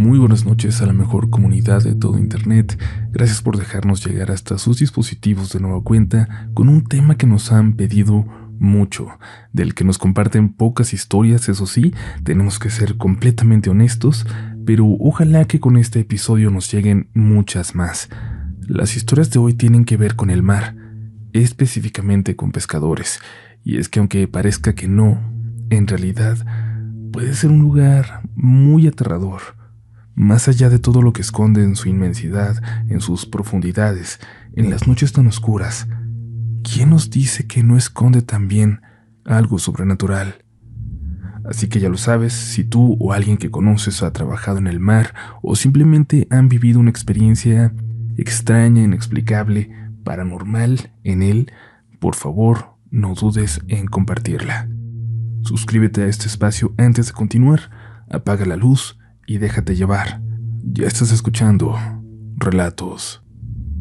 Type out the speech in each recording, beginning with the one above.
Muy buenas noches a la mejor comunidad de todo Internet. Gracias por dejarnos llegar hasta sus dispositivos de nueva cuenta con un tema que nos han pedido mucho, del que nos comparten pocas historias, eso sí, tenemos que ser completamente honestos, pero ojalá que con este episodio nos lleguen muchas más. Las historias de hoy tienen que ver con el mar, específicamente con pescadores, y es que aunque parezca que no, en realidad puede ser un lugar muy aterrador, más allá de todo lo que esconde en su inmensidad, en sus profundidades, en las noches tan oscuras. ¿Quién nos dice que no esconde también algo sobrenatural? Así que ya lo sabes, si tú o alguien que conoces ha trabajado en el mar o simplemente han vivido una experiencia extraña, inexplicable, paranormal en él, por favor, no dudes en compartirla. Suscríbete a este espacio antes de continuar, apaga la luz y déjate llevar. Ya estás escuchando Relatos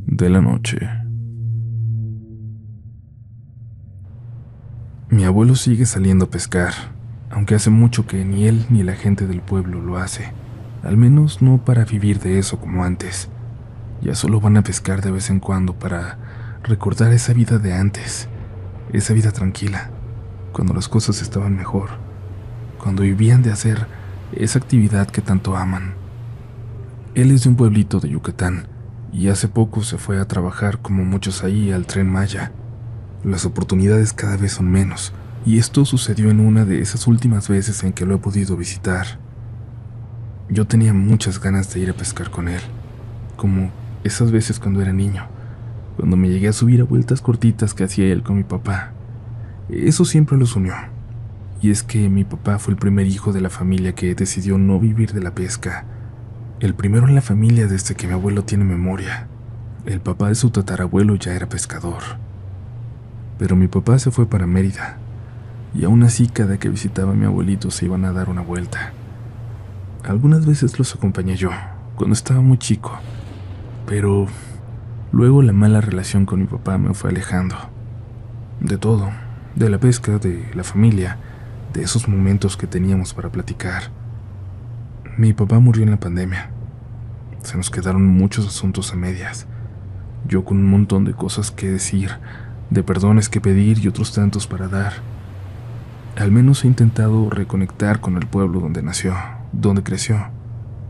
de la Noche. Mi abuelo sigue saliendo a pescar, aunque hace mucho que ni él ni la gente del pueblo lo hace, al menos no para vivir de eso como antes. Ya solo van a pescar de vez en cuando para recordar esa vida de antes, esa vida tranquila cuando las cosas estaban mejor, cuando vivían de hacer esa actividad que tanto aman. Él es de un pueblito de Yucatán y hace poco se fue a trabajar como muchos ahí al tren Maya. Las oportunidades cada vez son menos y esto sucedió en una de esas últimas veces en que lo he podido visitar. Yo tenía muchas ganas de ir a pescar con él, como esas veces cuando era niño, cuando me llegué a subir a vueltas cortitas que hacía él con mi papá. Eso siempre los unió. Y es que mi papá fue el primer hijo de la familia que decidió no vivir de la pesca. El primero en la familia desde que mi abuelo tiene memoria. El papá de su tatarabuelo ya era pescador. Pero mi papá se fue para Mérida. Y aún así cada que visitaba a mi abuelito se iban a dar una vuelta. Algunas veces los acompañé yo, cuando estaba muy chico. Pero luego la mala relación con mi papá me fue alejando. De todo de la pesca, de la familia, de esos momentos que teníamos para platicar. Mi papá murió en la pandemia. Se nos quedaron muchos asuntos a medias. Yo con un montón de cosas que decir, de perdones que pedir y otros tantos para dar. Al menos he intentado reconectar con el pueblo donde nació, donde creció,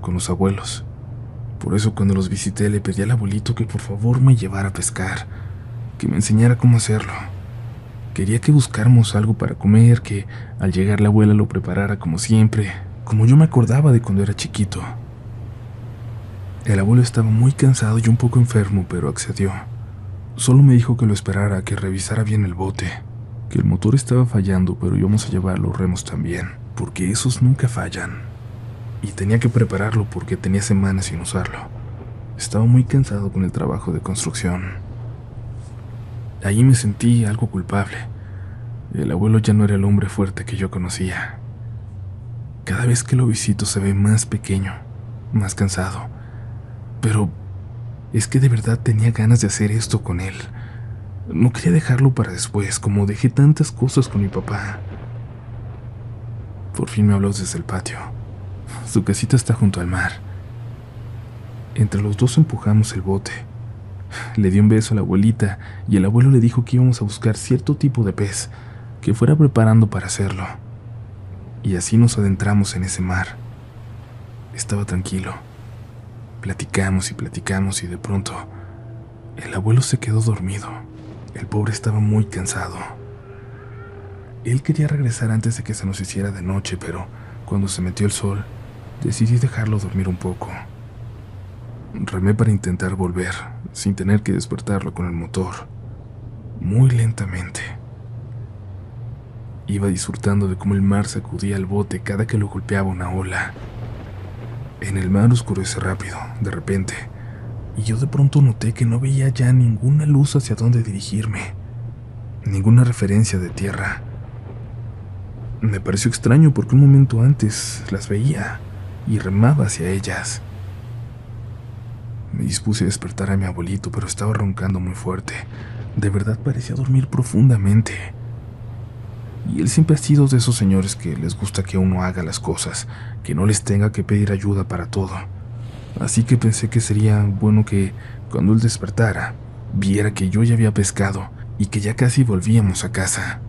con los abuelos. Por eso cuando los visité le pedí al abuelito que por favor me llevara a pescar, que me enseñara cómo hacerlo. Quería que buscáramos algo para comer, que al llegar la abuela lo preparara como siempre, como yo me acordaba de cuando era chiquito. El abuelo estaba muy cansado y un poco enfermo, pero accedió. Solo me dijo que lo esperara, que revisara bien el bote, que el motor estaba fallando, pero íbamos a llevar los remos también, porque esos nunca fallan. Y tenía que prepararlo porque tenía semanas sin usarlo. Estaba muy cansado con el trabajo de construcción. Allí me sentí algo culpable. El abuelo ya no era el hombre fuerte que yo conocía. Cada vez que lo visito se ve más pequeño, más cansado. Pero es que de verdad tenía ganas de hacer esto con él. No quería dejarlo para después, como dejé tantas cosas con mi papá. Por fin me habló desde el patio. Su casita está junto al mar. Entre los dos empujamos el bote. Le dio un beso a la abuelita y el abuelo le dijo que íbamos a buscar cierto tipo de pez, que fuera preparando para hacerlo. Y así nos adentramos en ese mar. Estaba tranquilo. Platicamos y platicamos y de pronto el abuelo se quedó dormido. El pobre estaba muy cansado. Él quería regresar antes de que se nos hiciera de noche, pero cuando se metió el sol, decidí dejarlo dormir un poco. Remé para intentar volver, sin tener que despertarlo con el motor, muy lentamente. Iba disfrutando de cómo el mar sacudía el bote cada que lo golpeaba una ola. En el mar oscurece rápido, de repente, y yo de pronto noté que no veía ya ninguna luz hacia dónde dirigirme, ninguna referencia de tierra. Me pareció extraño porque un momento antes las veía y remaba hacia ellas. Me dispuse a despertar a mi abuelito, pero estaba roncando muy fuerte. De verdad parecía dormir profundamente. Y él siempre ha sido de esos señores que les gusta que uno haga las cosas, que no les tenga que pedir ayuda para todo. Así que pensé que sería bueno que, cuando él despertara, viera que yo ya había pescado y que ya casi volvíamos a casa.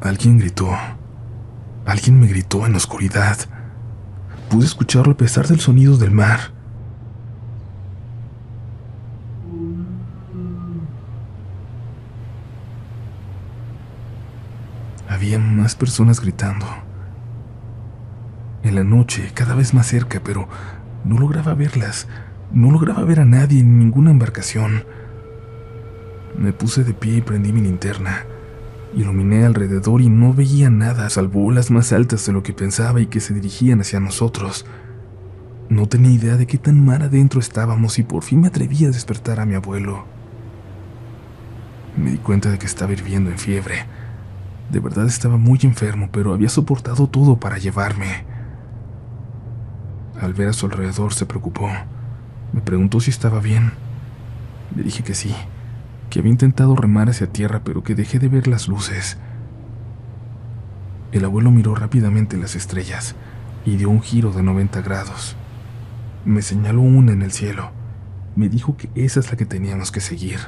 Alguien gritó. Alguien me gritó en la oscuridad. Pude escucharlo a pesar del sonido del mar. Había más personas gritando. En la noche, cada vez más cerca, pero no lograba verlas. No lograba ver a nadie en ninguna embarcación. Me puse de pie y prendí mi linterna. Iluminé alrededor y no veía nada salvo olas más altas de lo que pensaba y que se dirigían hacia nosotros. No tenía idea de qué tan mar adentro estábamos y por fin me atreví a despertar a mi abuelo. Me di cuenta de que estaba hirviendo en fiebre. De verdad estaba muy enfermo, pero había soportado todo para llevarme. Al ver a su alrededor se preocupó. Me preguntó si estaba bien. Le dije que sí que había intentado remar hacia tierra pero que dejé de ver las luces. El abuelo miró rápidamente las estrellas y dio un giro de 90 grados. Me señaló una en el cielo. Me dijo que esa es la que teníamos que seguir.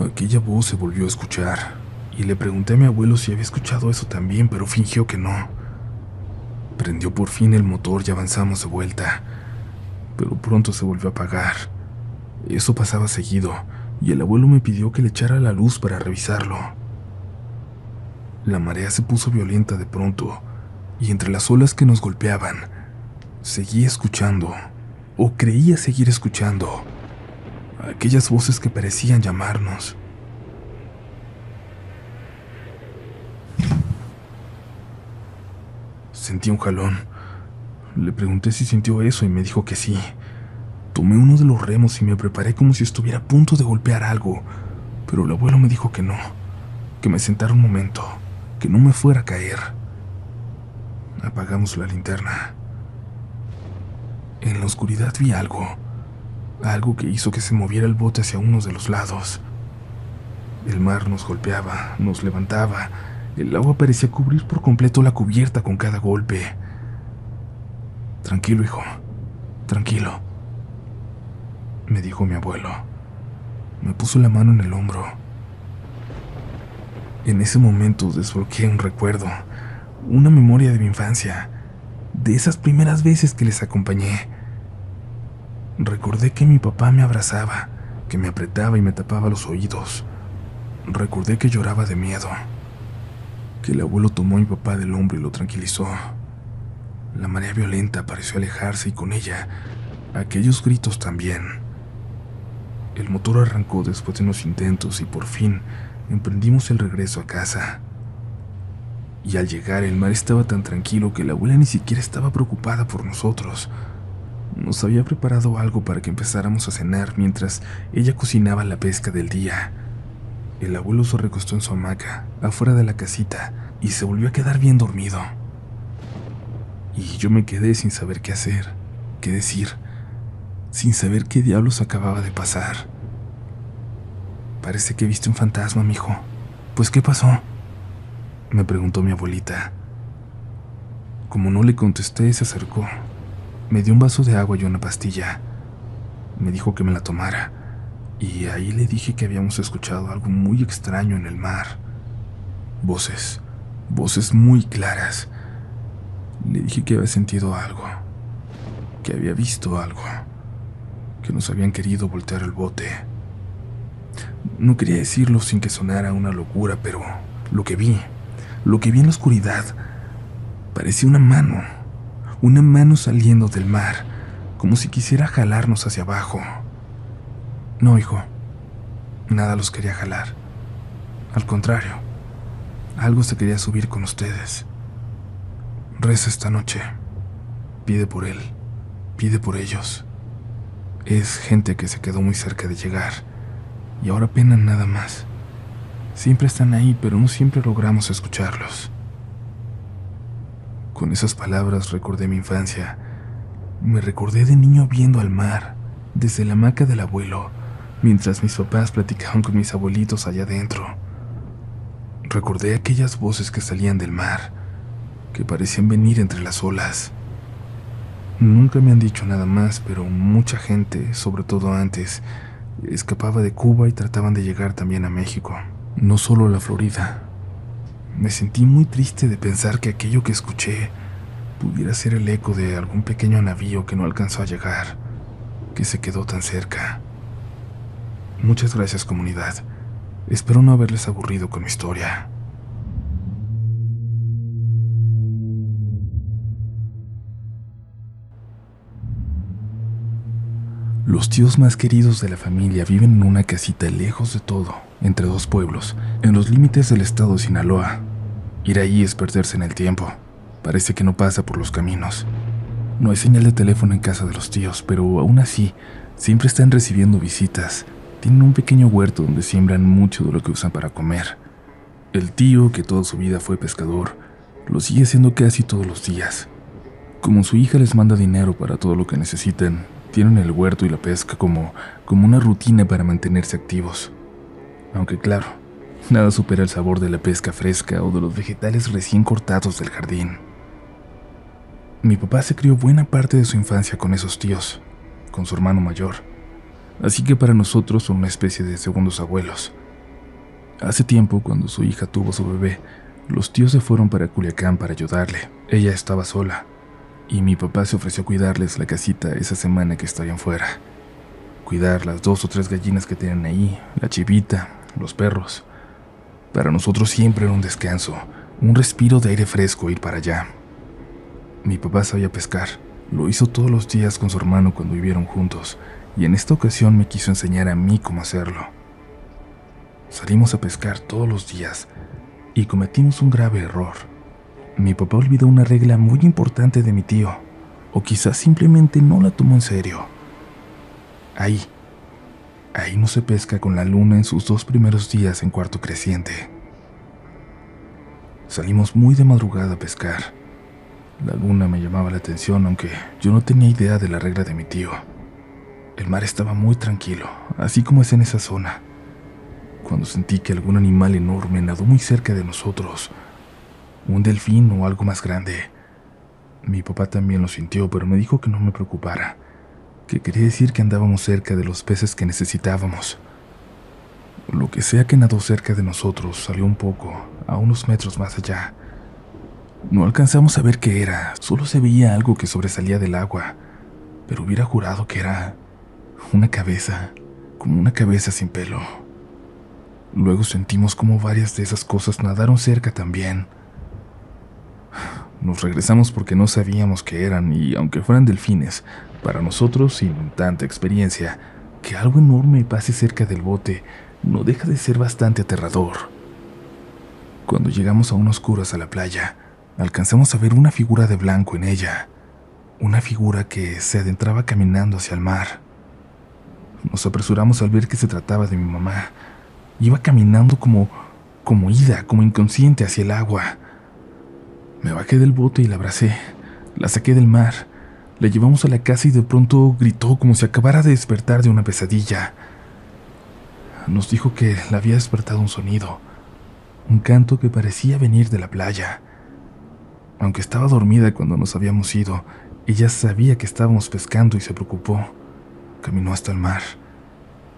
Aquella voz se volvió a escuchar y le pregunté a mi abuelo si había escuchado eso también, pero fingió que no. Prendió por fin el motor y avanzamos de vuelta pero pronto se volvió a apagar. Eso pasaba seguido, y el abuelo me pidió que le echara la luz para revisarlo. La marea se puso violenta de pronto, y entre las olas que nos golpeaban, seguía escuchando, o creía seguir escuchando, aquellas voces que parecían llamarnos. Sentí un jalón le pregunté si sintió eso y me dijo que sí. Tomé uno de los remos y me preparé como si estuviera a punto de golpear algo, pero el abuelo me dijo que no, que me sentara un momento, que no me fuera a caer. Apagamos la linterna. En la oscuridad vi algo, algo que hizo que se moviera el bote hacia uno de los lados. El mar nos golpeaba, nos levantaba, el agua parecía cubrir por completo la cubierta con cada golpe. Tranquilo, hijo. Tranquilo. Me dijo mi abuelo. Me puso la mano en el hombro. En ese momento desbloqueé un recuerdo, una memoria de mi infancia, de esas primeras veces que les acompañé. Recordé que mi papá me abrazaba, que me apretaba y me tapaba los oídos. Recordé que lloraba de miedo, que el abuelo tomó a mi papá del hombro y lo tranquilizó. La marea violenta pareció alejarse y con ella aquellos gritos también. El motor arrancó después de unos intentos y por fin emprendimos el regreso a casa. Y al llegar el mar estaba tan tranquilo que la abuela ni siquiera estaba preocupada por nosotros. Nos había preparado algo para que empezáramos a cenar mientras ella cocinaba la pesca del día. El abuelo se recostó en su hamaca, afuera de la casita, y se volvió a quedar bien dormido y yo me quedé sin saber qué hacer, qué decir, sin saber qué diablos acababa de pasar. Parece que viste un fantasma, mijo. Pues, ¿qué pasó? Me preguntó mi abuelita. Como no le contesté, se acercó. Me dio un vaso de agua y una pastilla. Me dijo que me la tomara. Y ahí le dije que habíamos escuchado algo muy extraño en el mar. Voces, voces muy claras le dije que había sentido algo, que había visto algo, que nos habían querido voltear el bote. No quería decirlo sin que sonara una locura, pero lo que vi, lo que vi en la oscuridad, parecía una mano, una mano saliendo del mar, como si quisiera jalarnos hacia abajo. No, hijo, nada los quería jalar. Al contrario, algo se quería subir con ustedes. Reza esta noche. Pide por él. Pide por ellos. Es gente que se quedó muy cerca de llegar y ahora penan nada más. Siempre están ahí, pero no siempre logramos escucharlos. Con esas palabras recordé mi infancia. Me recordé de niño viendo al mar, desde la hamaca del abuelo, mientras mis papás platicaban con mis abuelitos allá adentro. Recordé aquellas voces que salían del mar, que parecían venir entre las olas. Nunca me han dicho nada más, pero mucha gente, sobre todo antes, escapaba de Cuba y trataban de llegar también a México, no solo a la Florida. Me sentí muy triste de pensar que aquello que escuché pudiera ser el eco de algún pequeño navío que no alcanzó a llegar, que se quedó tan cerca. Muchas gracias comunidad. Espero no haberles aburrido con mi historia. Los tíos más queridos de la familia viven en una casita lejos de todo, entre dos pueblos, en los límites del estado de Sinaloa. Ir ahí es perderse en el tiempo. Parece que no pasa por los caminos. No hay señal de teléfono en casa de los tíos, pero aún así, siempre están recibiendo visitas. Tienen un pequeño huerto donde siembran mucho de lo que usan para comer. El tío, que toda su vida fue pescador, lo sigue haciendo casi todos los días. Como su hija les manda dinero para todo lo que necesitan, tienen el huerto y la pesca como, como una rutina para mantenerse activos. Aunque claro, nada supera el sabor de la pesca fresca o de los vegetales recién cortados del jardín. Mi papá se crió buena parte de su infancia con esos tíos, con su hermano mayor, así que para nosotros son una especie de segundos abuelos. Hace tiempo, cuando su hija tuvo su bebé, los tíos se fueron para Culiacán para ayudarle. Ella estaba sola y mi papá se ofreció a cuidarles la casita esa semana que estarían fuera. Cuidar las dos o tres gallinas que tienen ahí, la chivita, los perros. Para nosotros siempre era un descanso, un respiro de aire fresco ir para allá. Mi papá sabía pescar, lo hizo todos los días con su hermano cuando vivieron juntos, y en esta ocasión me quiso enseñar a mí cómo hacerlo. Salimos a pescar todos los días y cometimos un grave error mi papá olvidó una regla muy importante de mi tío, o quizás simplemente no la tomó en serio. Ahí, ahí no se pesca con la luna en sus dos primeros días en cuarto creciente. Salimos muy de madrugada a pescar. La luna me llamaba la atención, aunque yo no tenía idea de la regla de mi tío. El mar estaba muy tranquilo, así como es en esa zona. Cuando sentí que algún animal enorme nadó muy cerca de nosotros, un delfín o algo más grande. Mi papá también lo sintió, pero me dijo que no me preocupara, que quería decir que andábamos cerca de los peces que necesitábamos. Lo que sea que nadó cerca de nosotros salió un poco, a unos metros más allá. No alcanzamos a ver qué era, solo se veía algo que sobresalía del agua, pero hubiera jurado que era una cabeza, como una cabeza sin pelo. Luego sentimos como varias de esas cosas nadaron cerca también. Nos regresamos porque no sabíamos qué eran y aunque fueran delfines, para nosotros, sin tanta experiencia, que algo enorme pase cerca del bote no deja de ser bastante aterrador. Cuando llegamos a unos oscuras a la playa, alcanzamos a ver una figura de blanco en ella, una figura que se adentraba caminando hacia el mar. Nos apresuramos al ver que se trataba de mi mamá. Iba caminando como como ida, como inconsciente hacia el agua. Me bajé del bote y la abracé. La saqué del mar. La llevamos a la casa y de pronto gritó como si acabara de despertar de una pesadilla. Nos dijo que la había despertado un sonido, un canto que parecía venir de la playa. Aunque estaba dormida cuando nos habíamos ido, ella sabía que estábamos pescando y se preocupó. Caminó hasta el mar.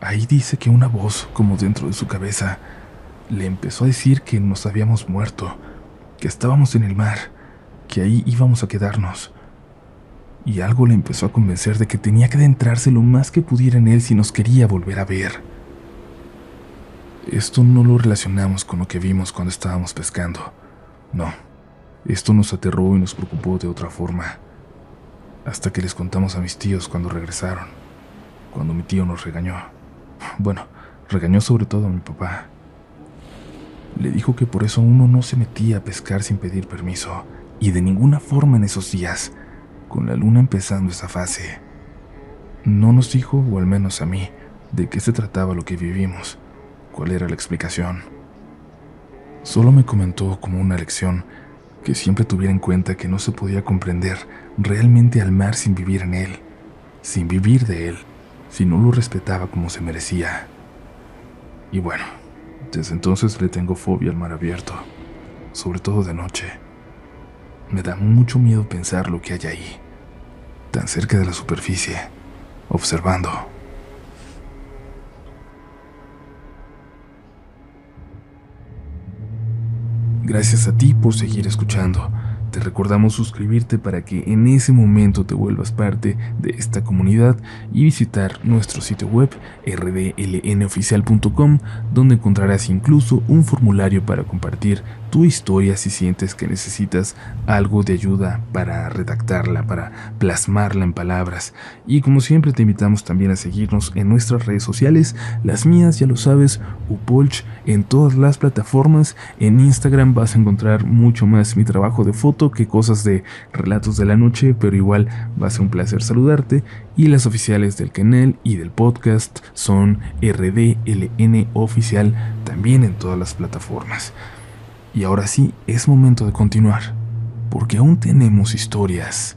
Ahí dice que una voz, como dentro de su cabeza, le empezó a decir que nos habíamos muerto que estábamos en el mar, que ahí íbamos a quedarnos. Y algo le empezó a convencer de que tenía que adentrarse lo más que pudiera en él si nos quería volver a ver. Esto no lo relacionamos con lo que vimos cuando estábamos pescando. No, esto nos aterró y nos preocupó de otra forma. Hasta que les contamos a mis tíos cuando regresaron, cuando mi tío nos regañó. Bueno, regañó sobre todo a mi papá. Le dijo que por eso uno no se metía a pescar sin pedir permiso, y de ninguna forma en esos días, con la luna empezando esa fase. No nos dijo, o al menos a mí, de qué se trataba lo que vivimos, cuál era la explicación. Solo me comentó como una lección que siempre tuviera en cuenta que no se podía comprender realmente al mar sin vivir en él, sin vivir de él, si no lo respetaba como se merecía. Y bueno, desde entonces le tengo fobia al mar abierto, sobre todo de noche. Me da mucho miedo pensar lo que hay ahí, tan cerca de la superficie, observando. Gracias a ti por seguir escuchando. Te recordamos suscribirte para que en ese momento te vuelvas parte de esta comunidad y visitar nuestro sitio web rdlnoficial.com donde encontrarás incluso un formulario para compartir tu historia si sientes que necesitas algo de ayuda para redactarla, para plasmarla en palabras. Y como siempre te invitamos también a seguirnos en nuestras redes sociales, las mías ya lo sabes, Upolch en todas las plataformas, en Instagram vas a encontrar mucho más mi trabajo de foto que cosas de relatos de la noche, pero igual va a ser un placer saludarte y las oficiales del canal y del podcast son RDLN oficial también en todas las plataformas. Y ahora sí, es momento de continuar, porque aún tenemos historias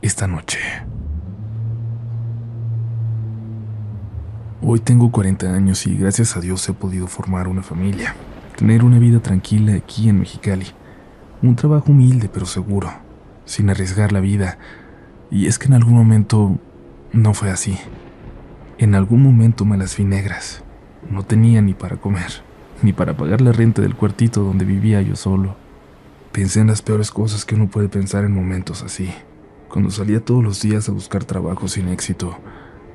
esta noche. Hoy tengo 40 años y gracias a Dios he podido formar una familia, tener una vida tranquila aquí en Mexicali, un trabajo humilde pero seguro, sin arriesgar la vida. Y es que en algún momento no fue así. En algún momento me las vi negras, no tenía ni para comer ni para pagar la renta del cuartito donde vivía yo solo. Pensé en las peores cosas que uno puede pensar en momentos así, cuando salía todos los días a buscar trabajo sin éxito,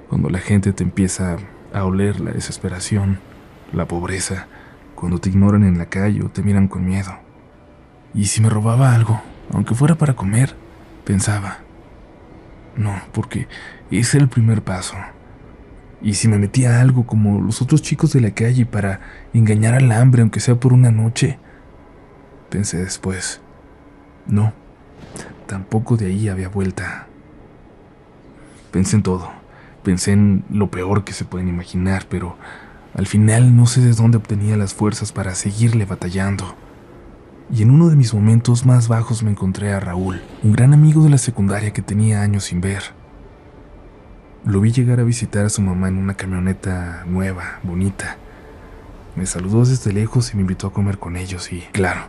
cuando la gente te empieza a oler la desesperación, la pobreza, cuando te ignoran en la calle o te miran con miedo. ¿Y si me robaba algo, aunque fuera para comer? Pensaba. No, porque ese era el primer paso. Y si me metía algo como los otros chicos de la calle para engañar al hambre, aunque sea por una noche, pensé después, no, tampoco de ahí había vuelta. Pensé en todo, pensé en lo peor que se pueden imaginar, pero al final no sé de dónde obtenía las fuerzas para seguirle batallando. Y en uno de mis momentos más bajos me encontré a Raúl, un gran amigo de la secundaria que tenía años sin ver. Lo vi llegar a visitar a su mamá en una camioneta nueva, bonita. Me saludó desde lejos y me invitó a comer con ellos y, claro,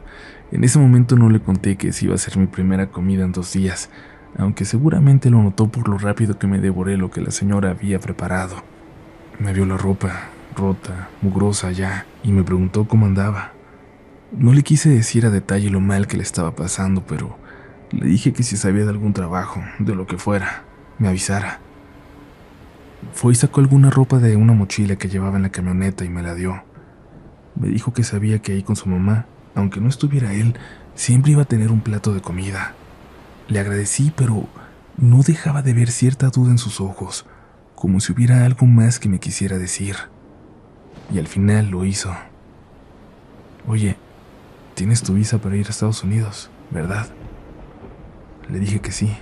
en ese momento no le conté que esa iba a ser mi primera comida en dos días, aunque seguramente lo notó por lo rápido que me devoré lo que la señora había preparado. Me vio la ropa, rota, mugrosa ya, y me preguntó cómo andaba. No le quise decir a detalle lo mal que le estaba pasando, pero le dije que si sabía de algún trabajo, de lo que fuera, me avisara. Fue y sacó alguna ropa de una mochila que llevaba en la camioneta y me la dio. Me dijo que sabía que ahí con su mamá, aunque no estuviera él, siempre iba a tener un plato de comida. Le agradecí, pero no dejaba de ver cierta duda en sus ojos, como si hubiera algo más que me quisiera decir. Y al final lo hizo. Oye, tienes tu visa para ir a Estados Unidos, ¿verdad? Le dije que sí.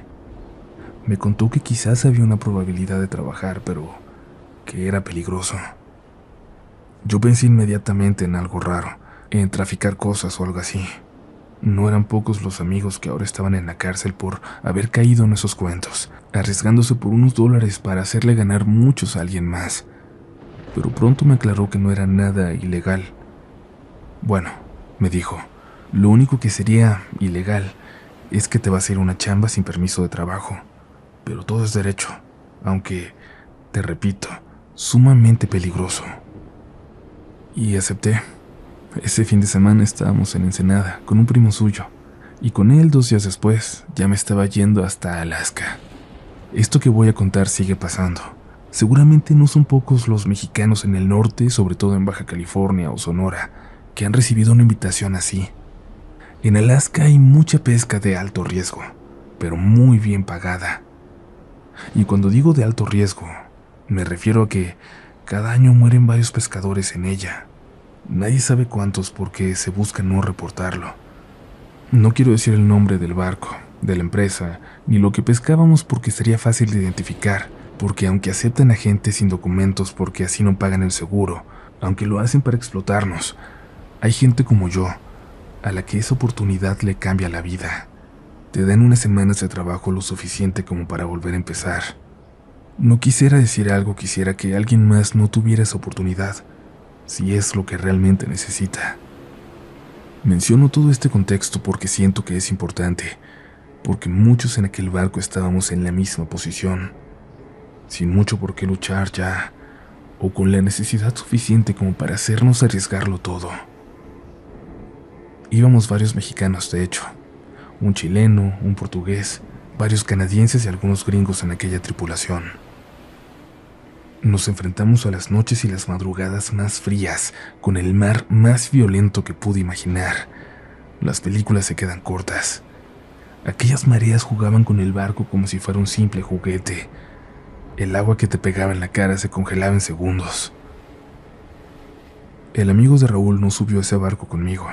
Me contó que quizás había una probabilidad de trabajar, pero que era peligroso. Yo pensé inmediatamente en algo raro, en traficar cosas o algo así. No eran pocos los amigos que ahora estaban en la cárcel por haber caído en esos cuentos, arriesgándose por unos dólares para hacerle ganar muchos a alguien más. Pero pronto me aclaró que no era nada ilegal. Bueno, me dijo, lo único que sería ilegal es que te vas a ir una chamba sin permiso de trabajo pero todo es derecho, aunque, te repito, sumamente peligroso. Y acepté. Ese fin de semana estábamos en Ensenada con un primo suyo, y con él dos días después ya me estaba yendo hasta Alaska. Esto que voy a contar sigue pasando. Seguramente no son pocos los mexicanos en el norte, sobre todo en Baja California o Sonora, que han recibido una invitación así. En Alaska hay mucha pesca de alto riesgo, pero muy bien pagada. Y cuando digo de alto riesgo, me refiero a que cada año mueren varios pescadores en ella. Nadie sabe cuántos porque se busca no reportarlo. No quiero decir el nombre del barco, de la empresa, ni lo que pescábamos porque sería fácil de identificar, porque aunque aceptan a gente sin documentos porque así no pagan el seguro, aunque lo hacen para explotarnos, hay gente como yo, a la que esa oportunidad le cambia la vida. Te dan unas semanas de trabajo lo suficiente como para volver a empezar. No quisiera decir algo, quisiera que alguien más no tuviera esa oportunidad, si es lo que realmente necesita. Menciono todo este contexto porque siento que es importante, porque muchos en aquel barco estábamos en la misma posición, sin mucho por qué luchar ya, o con la necesidad suficiente como para hacernos arriesgarlo todo. Íbamos varios mexicanos, de hecho, un chileno, un portugués, varios canadienses y algunos gringos en aquella tripulación. Nos enfrentamos a las noches y las madrugadas más frías, con el mar más violento que pude imaginar. Las películas se quedan cortas. Aquellas mareas jugaban con el barco como si fuera un simple juguete. El agua que te pegaba en la cara se congelaba en segundos. El amigo de Raúl no subió a ese barco conmigo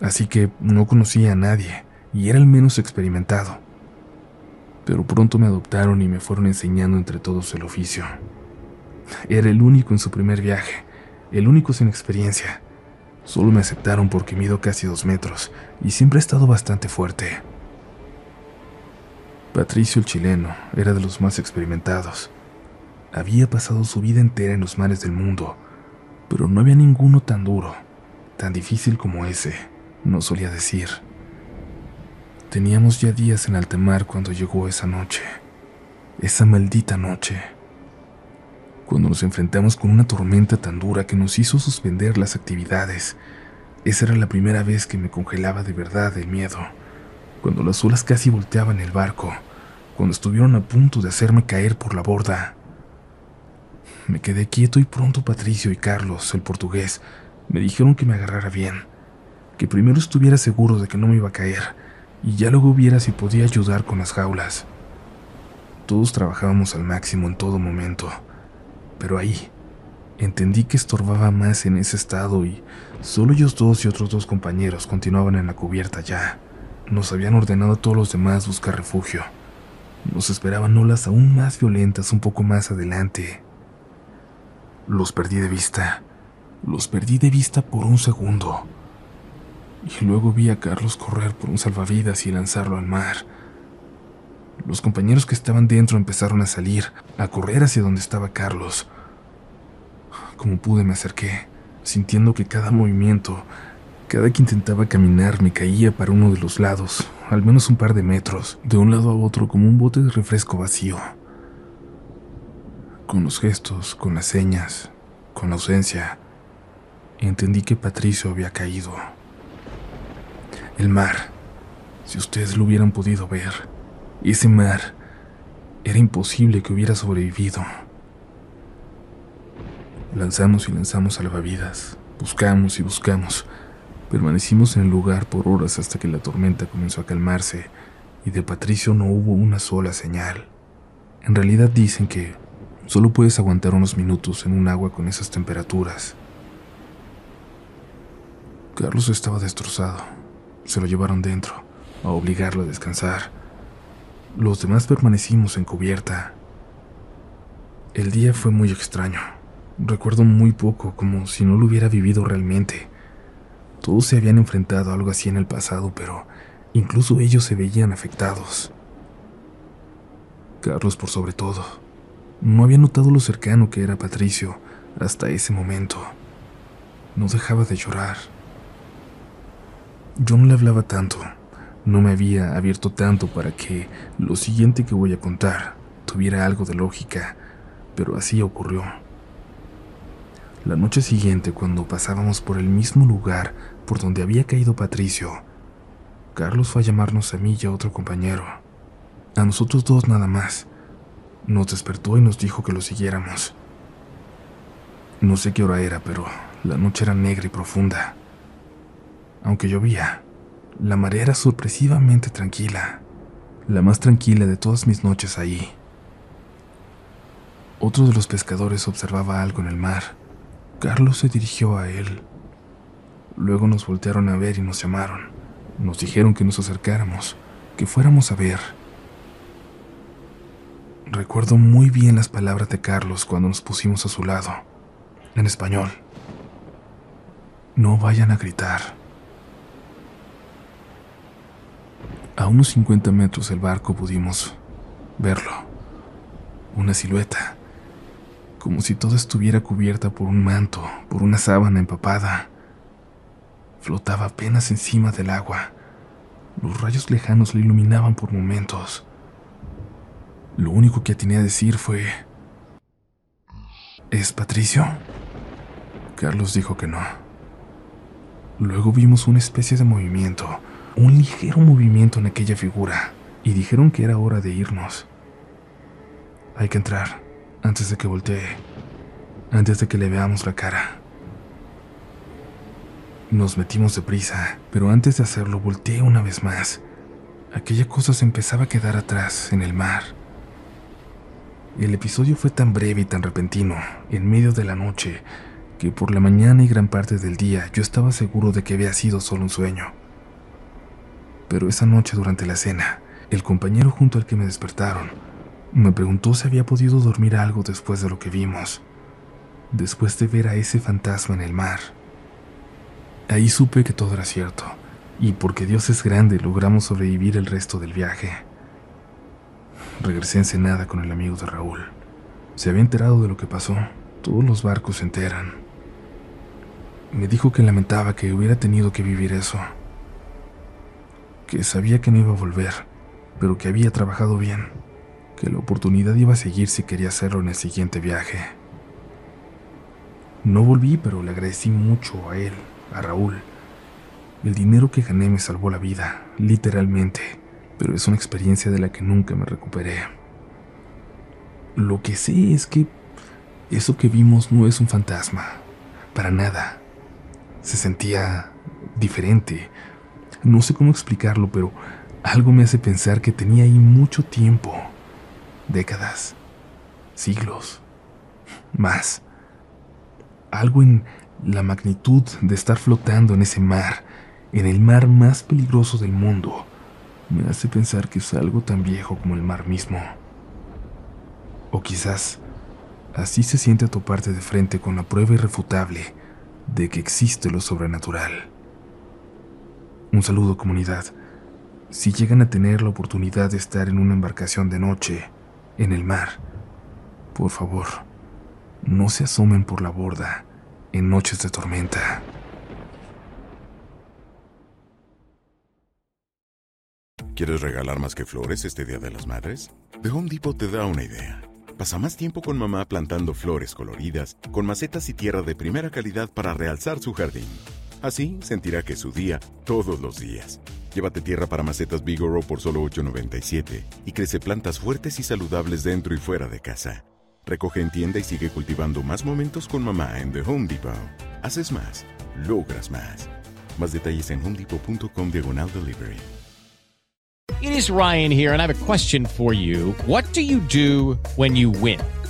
así que no conocía a nadie y era el menos experimentado. Pero pronto me adoptaron y me fueron enseñando entre todos el oficio. Era el único en su primer viaje, el único sin experiencia. Solo me aceptaron porque mido casi dos metros y siempre he estado bastante fuerte. Patricio el chileno era de los más experimentados. Había pasado su vida entera en los mares del mundo, pero no había ninguno tan duro, tan difícil como ese nos solía decir. Teníamos ya días en alta mar cuando llegó esa noche, esa maldita noche, cuando nos enfrentamos con una tormenta tan dura que nos hizo suspender las actividades. Esa era la primera vez que me congelaba de verdad el miedo, cuando las olas casi volteaban el barco, cuando estuvieron a punto de hacerme caer por la borda. Me quedé quieto y pronto Patricio y Carlos, el portugués, me dijeron que me agarrara bien que primero estuviera seguro de que no me iba a caer y ya luego viera si podía ayudar con las jaulas. Todos trabajábamos al máximo en todo momento, pero ahí entendí que estorbaba más en ese estado y solo ellos dos y otros dos compañeros continuaban en la cubierta ya. Nos habían ordenado a todos los demás buscar refugio. Nos esperaban olas aún más violentas un poco más adelante. Los perdí de vista. Los perdí de vista por un segundo y luego vi a Carlos correr por un salvavidas y lanzarlo al mar. Los compañeros que estaban dentro empezaron a salir, a correr hacia donde estaba Carlos. Como pude me acerqué, sintiendo que cada movimiento, cada que intentaba caminar me caía para uno de los lados, al menos un par de metros, de un lado a otro como un bote de refresco vacío. Con los gestos, con las señas, con la ausencia, entendí que Patricio había caído. El mar, si ustedes lo hubieran podido ver, ese mar, era imposible que hubiera sobrevivido. Lanzamos y lanzamos salvavidas, buscamos y buscamos, permanecimos en el lugar por horas hasta que la tormenta comenzó a calmarse y de Patricio no hubo una sola señal. En realidad dicen que solo puedes aguantar unos minutos en un agua con esas temperaturas. Carlos estaba destrozado se lo llevaron dentro, a obligarlo a descansar. Los demás permanecimos en cubierta. El día fue muy extraño. Recuerdo muy poco, como si no lo hubiera vivido realmente. Todos se habían enfrentado a algo así en el pasado, pero incluso ellos se veían afectados. Carlos por sobre todo. No había notado lo cercano que era Patricio hasta ese momento. No dejaba de llorar. Yo no le hablaba tanto, no me había abierto tanto para que lo siguiente que voy a contar tuviera algo de lógica, pero así ocurrió. La noche siguiente, cuando pasábamos por el mismo lugar por donde había caído Patricio, Carlos fue a llamarnos a mí y a otro compañero, a nosotros dos nada más. Nos despertó y nos dijo que lo siguiéramos. No sé qué hora era, pero la noche era negra y profunda. Aunque llovía, la marea era sorpresivamente tranquila, la más tranquila de todas mis noches ahí. Otro de los pescadores observaba algo en el mar. Carlos se dirigió a él. Luego nos voltearon a ver y nos llamaron. Nos dijeron que nos acercáramos, que fuéramos a ver. Recuerdo muy bien las palabras de Carlos cuando nos pusimos a su lado, en español. No vayan a gritar. A unos 50 metros del barco pudimos verlo. una silueta, como si todo estuviera cubierta por un manto, por una sábana empapada. Flotaba apenas encima del agua. Los rayos lejanos la iluminaban por momentos. Lo único que atiné a decir fue... ¿Es Patricio? Carlos dijo que no. Luego vimos una especie de movimiento, un ligero movimiento en aquella figura, y dijeron que era hora de irnos. Hay que entrar, antes de que voltee, antes de que le veamos la cara. Nos metimos deprisa, pero antes de hacerlo volteé una vez más. Aquella cosa se empezaba a quedar atrás, en el mar. El episodio fue tan breve y tan repentino, en medio de la noche, que por la mañana y gran parte del día yo estaba seguro de que había sido solo un sueño. Pero esa noche durante la cena, el compañero junto al que me despertaron me preguntó si había podido dormir algo después de lo que vimos, después de ver a ese fantasma en el mar. Ahí supe que todo era cierto, y porque Dios es grande logramos sobrevivir el resto del viaje. Regresé en Ensenada con el amigo de Raúl. Se había enterado de lo que pasó. Todos los barcos se enteran. Me dijo que lamentaba que hubiera tenido que vivir eso. Que sabía que no iba a volver, pero que había trabajado bien que la oportunidad iba a seguir si quería hacerlo en el siguiente viaje. No volví, pero le agradecí mucho a él, a Raúl. El dinero que gané me salvó la vida, literalmente, pero es una experiencia de la que nunca me recuperé. Lo que sé es que eso que vimos no es un fantasma, para nada. Se sentía diferente. No sé cómo explicarlo, pero algo me hace pensar que tenía ahí mucho tiempo décadas, siglos, más. Algo en la magnitud de estar flotando en ese mar, en el mar más peligroso del mundo, me hace pensar que es algo tan viejo como el mar mismo. O quizás así se siente a toparte de frente con la prueba irrefutable de que existe lo sobrenatural. Un saludo comunidad. Si llegan a tener la oportunidad de estar en una embarcación de noche, en el mar. Por favor, no se asomen por la borda en noches de tormenta. ¿Quieres regalar más que flores este Día de las Madres? The Home Depot te da una idea. Pasa más tiempo con mamá plantando flores coloridas, con macetas y tierra de primera calidad para realzar su jardín. Así sentirá que es su día todos los días. Llévate tierra para macetas Bigoro por solo $8.97 y crece plantas fuertes y saludables dentro y fuera de casa. Recoge en tienda y sigue cultivando más momentos con mamá en The Home Depot. Haces más, logras más. Más detalles en homedepot.com diagonal delivery. It is Ryan here and I have a question for you. What do you do when you win?